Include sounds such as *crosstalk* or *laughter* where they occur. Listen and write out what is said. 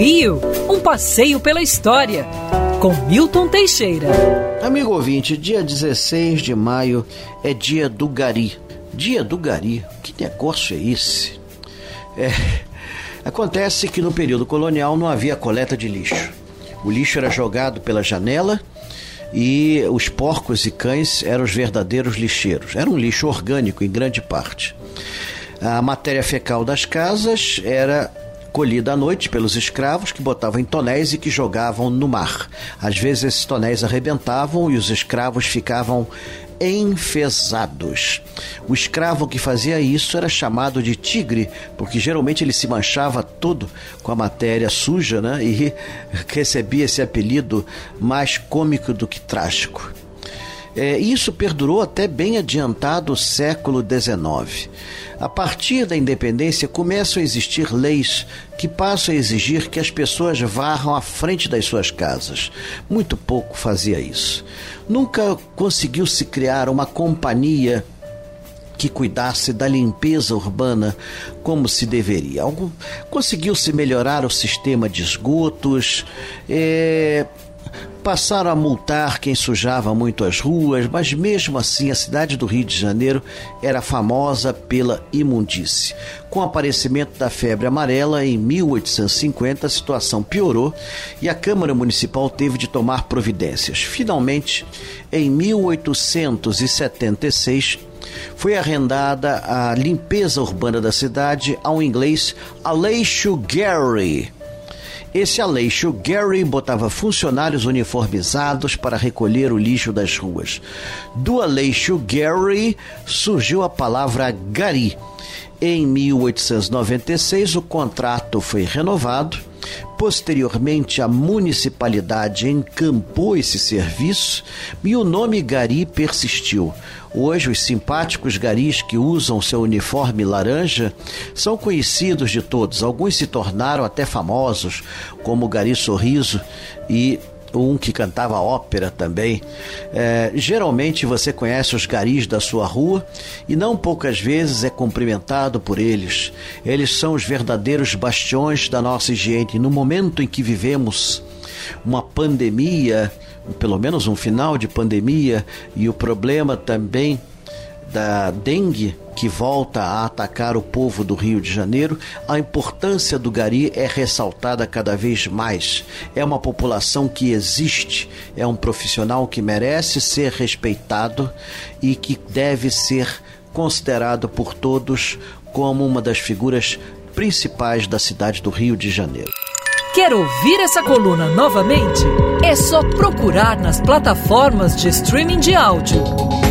Rio, um passeio pela história, com Milton Teixeira. Amigo ouvinte, dia 16 de maio é dia do Gari. Dia do Gari, que negócio é esse? É, acontece que no período colonial não havia coleta de lixo. O lixo era jogado pela janela e os porcos e cães eram os verdadeiros lixeiros. Era um lixo orgânico em grande parte. A matéria fecal das casas era colhida à noite pelos escravos que botavam em tonéis e que jogavam no mar. Às vezes esses tonéis arrebentavam e os escravos ficavam enfesados. O escravo que fazia isso era chamado de tigre, porque geralmente ele se manchava todo com a matéria suja, né? E *laughs* recebia esse apelido mais cômico do que trágico. É, isso perdurou até bem adiantado o século XIX. A partir da independência começam a existir leis que passam a exigir que as pessoas varram à frente das suas casas. Muito pouco fazia isso. Nunca conseguiu se criar uma companhia que cuidasse da limpeza urbana como se deveria. Conseguiu-se melhorar o sistema de esgotos, é, passaram a multar quem sujava muito as ruas, mas mesmo assim a cidade do Rio de Janeiro era famosa pela imundície. Com o aparecimento da febre amarela em 1850, a situação piorou e a Câmara Municipal teve de tomar providências. Finalmente, em 1876, foi arrendada a limpeza urbana da cidade a um inglês Aleixo Gary esse Aleixo Gary botava funcionários uniformizados para recolher o lixo das ruas. Do Aleixo Gary surgiu a palavra Gari. Em 1896, o contrato foi renovado. Posteriormente, a municipalidade encampou esse serviço e o nome Gari persistiu. Hoje, os simpáticos garis que usam seu uniforme laranja são conhecidos de todos. Alguns se tornaram até famosos, como o Gari Sorriso e um que cantava ópera também. É, geralmente você conhece os garis da sua rua e não poucas vezes é cumprimentado por eles. Eles são os verdadeiros bastiões da nossa higiene. No momento em que vivemos uma pandemia, pelo menos um final de pandemia, e o problema também da dengue que volta a atacar o povo do Rio de Janeiro, a importância do gari é ressaltada cada vez mais. É uma população que existe, é um profissional que merece ser respeitado e que deve ser considerado por todos como uma das figuras principais da cidade do Rio de Janeiro. Quer ouvir essa coluna novamente? É só procurar nas plataformas de streaming de áudio.